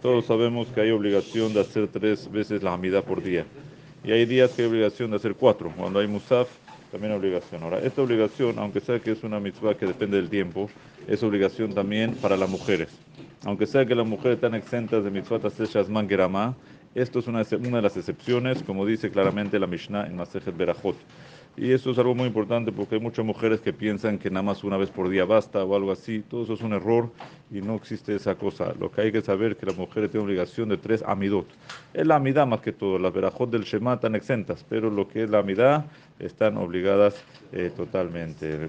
Todos sabemos que hay obligación de hacer tres veces la hamida por día. Y hay días que hay obligación de hacer cuatro. Cuando hay musaf, también hay obligación. Ahora, esta obligación, aunque sea que es una mitzvah que depende del tiempo, es obligación también para las mujeres. Aunque sea que las mujeres están exentas de mitzvah hacer shazman esto es una, una de las excepciones, como dice claramente la Mishnah en Masejet Berajot. Y esto es algo muy importante porque hay muchas mujeres que piensan que nada más una vez por día basta o algo así. Todo eso es un error y no existe esa cosa. Lo que hay que saber es que las mujeres tienen obligación de tres amidot. Es la amidad más que todo. Las verajot del Shema están exentas, pero lo que es la amidad están obligadas eh, totalmente.